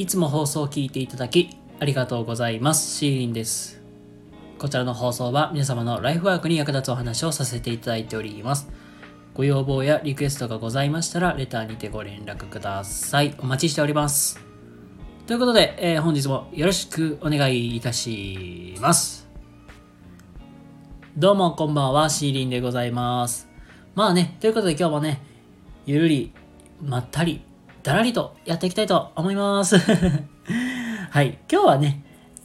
いつも放送を聞いていただきありがとうございます。シーリンです。こちらの放送は皆様のライフワークに役立つお話をさせていただいております。ご要望やリクエストがございましたら、レターにてご連絡ください。お待ちしております。ということで、えー本日もよろしくお願いいたします。どうもこんばんは、シーリンでございます。まあね、ということで今日もね、ゆるり、まったり、だらりとやっていきたいと思います。はい、今日はね、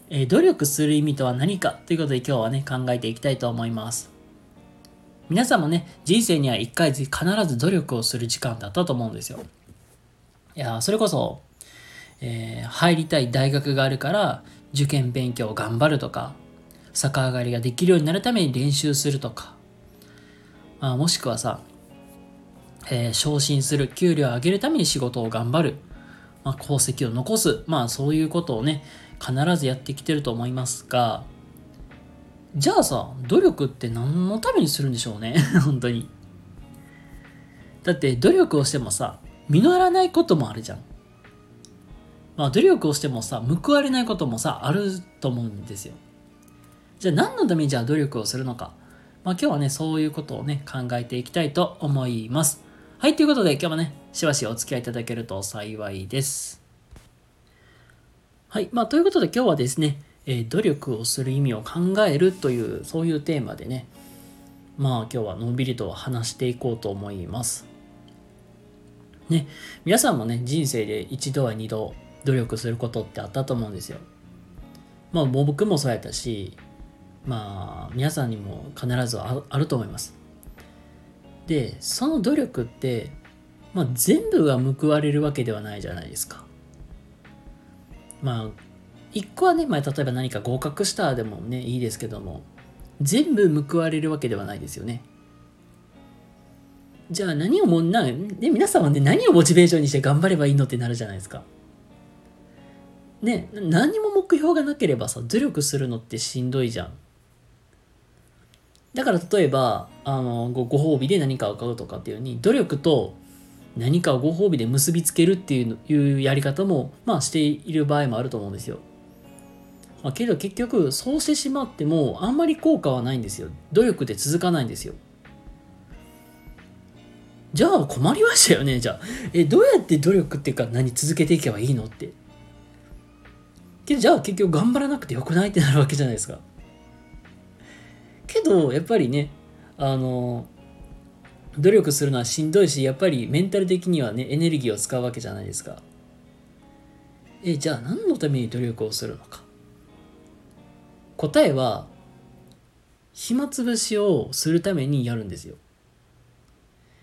えー努力する意味とは何かということで今日はね、考えていきたいと思います。皆さんもね、人生には一回必ず努力をする時間だったと思うんですよ。いや、それこそ、えー入りたい大学があるから受験勉強を頑張るとか逆上がりができるようになるために練習するとか、あ、もしくはさ、えー昇進する給料を上げるために仕事を頑張る、まあ、功績を残す。まあそういうことをね必ずやってきてると思いますが。じゃあさ努力って何のためにするんでしょうね？本当に。だって努力をしてもさ実らないこともあるじゃん。まあ、努力をしてもさ報われないこともさあると思うんですよ。じゃあ何のためにじゃあ努力をするのか、まあ、今日はねそういうことをね考えていきたいと思います。はいということで今日もねしばしお付き合いいただけると幸いですはいまあということで今日はですね、えー努力をする意味を考えるというそういうテーマでねまあ今日はのんびりと話していこうと思いますね皆さんもね人生で一度は二度努力することってあったと思うんですよ。まあ僕もそうやったし、まあ皆さんにも必ずあると思います。で、その努力って、まあ全部が報われるわけではないじゃないですか。まあ、一個はね、まあ例えば何か合格したでもね、いいですけども、全部報われるわけではないですよね。じゃあ何をもんな、で皆さんはね、何をモチベーションにして頑張ればいいのってなるじゃないですか。ね、何も目標がなければさ努力するのってしんどいじゃんだから例えばあのごご褒美で何かを買うとかっていうように努力と何かをご褒美で結びつけるっていういうやり方もまあしている場合もあると思うんですよ、まあ、けど結局そうしてしまってもあんまり効果はないんですよ。努力で続かないんですよ。じゃあ困りましたよねじゃあ。えどうやって努力っていうか何続けていけばいいのって。けどじゃあ結局頑張らなくてよくないってなるわけじゃないですか。けどやっぱりねあの努力するのはしんどいしやっぱりメンタル的にはねエネルギーを使うわけじゃないですか。えじゃあ何のために努力をするのか。答えは暇つぶしをするためにやるんですよ。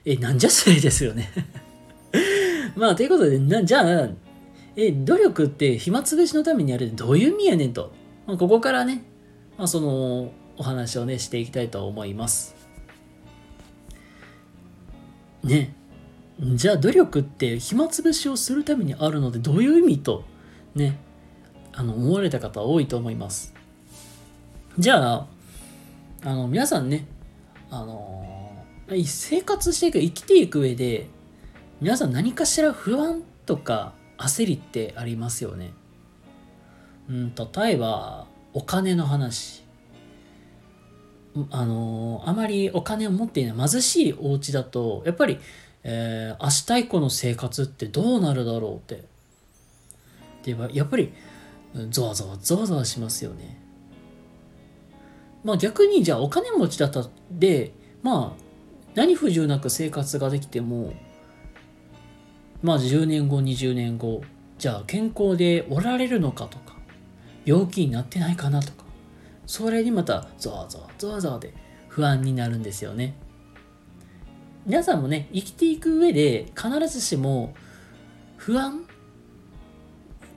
えなんじゃそれですよね。まあということでなじゃあえ、努力って暇つぶしのためにやるってどういう意味やねんと。まあ、ここからね、まあ、そのお話をね、していきたいと思います。ね。じゃあ努力って暇つぶしをするためにあるのでどういう意味と、ね、あの、思われた方多いと思います。じゃあ、あの、皆さんね、あの、生活していく、生きていく上で、皆さん何かしら不安とか焦りってありますよね。うん、例えばお金の話。あのあまりお金を持っていない貧しいお家だとやっぱり、えー明日以降の生活ってどうなるだろうってでやっぱりゾワゾワゾワゾワしますよね。まあ逆にじゃあお金持ちだったでまあ何不自由なく生活ができてもまあ10年後20年後じゃあ健康でおられるのかとか病気になってないかなとかそれにまたゾワゾワゾワゾワで不安になるんですよね皆さんもね生きていく上で必ずしも不安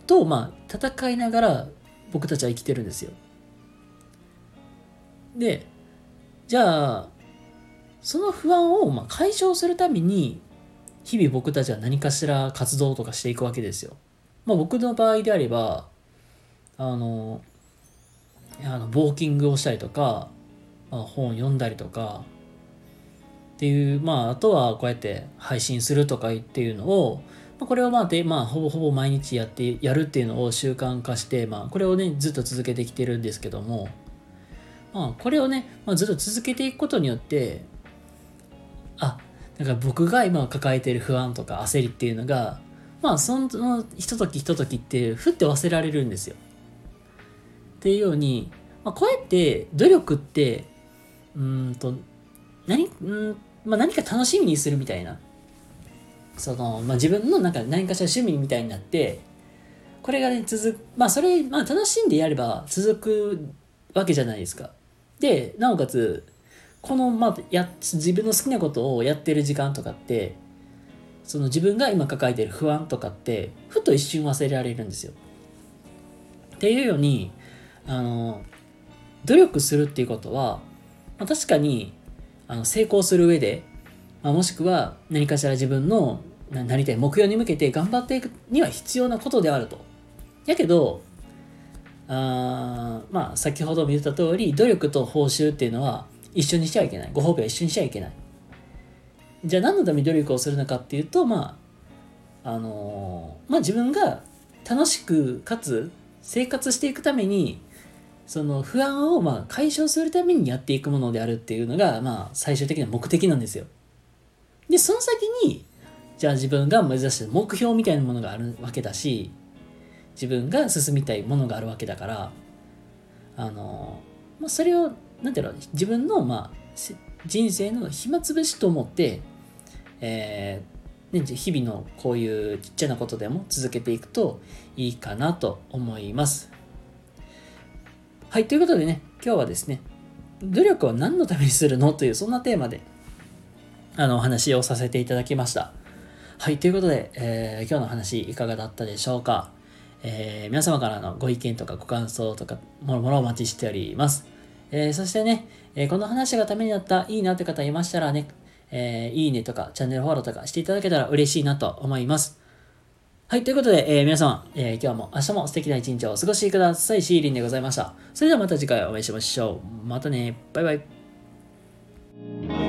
とまあ戦いながら僕たちは生きてるんですよでじゃあその不安をまあ解消するために日々僕たちは何かしら活動とかしていくわけですよ。まあ、僕の場合であればあのあのウォーキングをしたりとか、まあ、本を読んだりとかっていうまああとはこうやって配信するとかっていうのをまあ、これをまあで、まあ、ほぼほぼ毎日やってやるっていうのを習慣化して、まあ、これをねずっと続けてきてるんですけども、まあ、これをね、まあ、ずっと続けていくことによってあだから僕が今抱えている不安とか焦りっていうのがまあそのひとときひとときってふって忘れられるんですよ。っていうように、まあ、こうやって努力ってうんと何うん、まあ、何か楽しみにするみたいなその、まあ、自分のなんか何かしら趣味みたいになってこれがね続くまあそれ、まあ、楽しんでやれば続くわけじゃないですか。でなおかつこの、まあ、や自分の好きなことをやってる時間とかってその自分が今抱えてる不安とかってふと一瞬忘れられるんですよ。っていうようにあの努力するっていうことは、まあ、確かにあの成功する上で、まあ、もしくは何かしら自分のなりたい目標に向けて頑張っていくには必要なことであると。やけどあまあ先ほども言った通り努力と報酬っていうのは一緒にしちゃいけないご褒美は一緒にしちゃいけないじゃあ何のために努力をするのかっていうとまああのー、まあ自分が楽しくかつ生活していくためにその不安をまあ解消するためにやっていくものであるっていうのがまあ最終的な目的なんですよ。でその先にじゃあ自分が目指して目標みたいなものがあるわけだし自分が進みたいものがあるわけだからあの、まあ、それをなんていうの自分のまあ人生の暇つぶしと思ってえー、ね、日々のこういうちっちゃなことでも続けていくといいかなと思います。はい、ということでね、今日はですね、努力は何のためにするの？という、そんなテーマで、あの、お話をさせていただきました。はい、ということで、えー、今日の話いかがだったでしょうか？えー、皆様からのご意見とかご感想とか、もろもろお待ちしております。えー、そしてね、えこの話がためになった、いいなって方いましたらね、え、いいねとかチャンネルフォローとかしていただけたら嬉しいなと思います。はい、ということで、えー、皆様、えー、今日も明日も素敵な一日をお過ごしください。シーリンでございました。それではまた次回お会いしましょう。またね。バイバイ。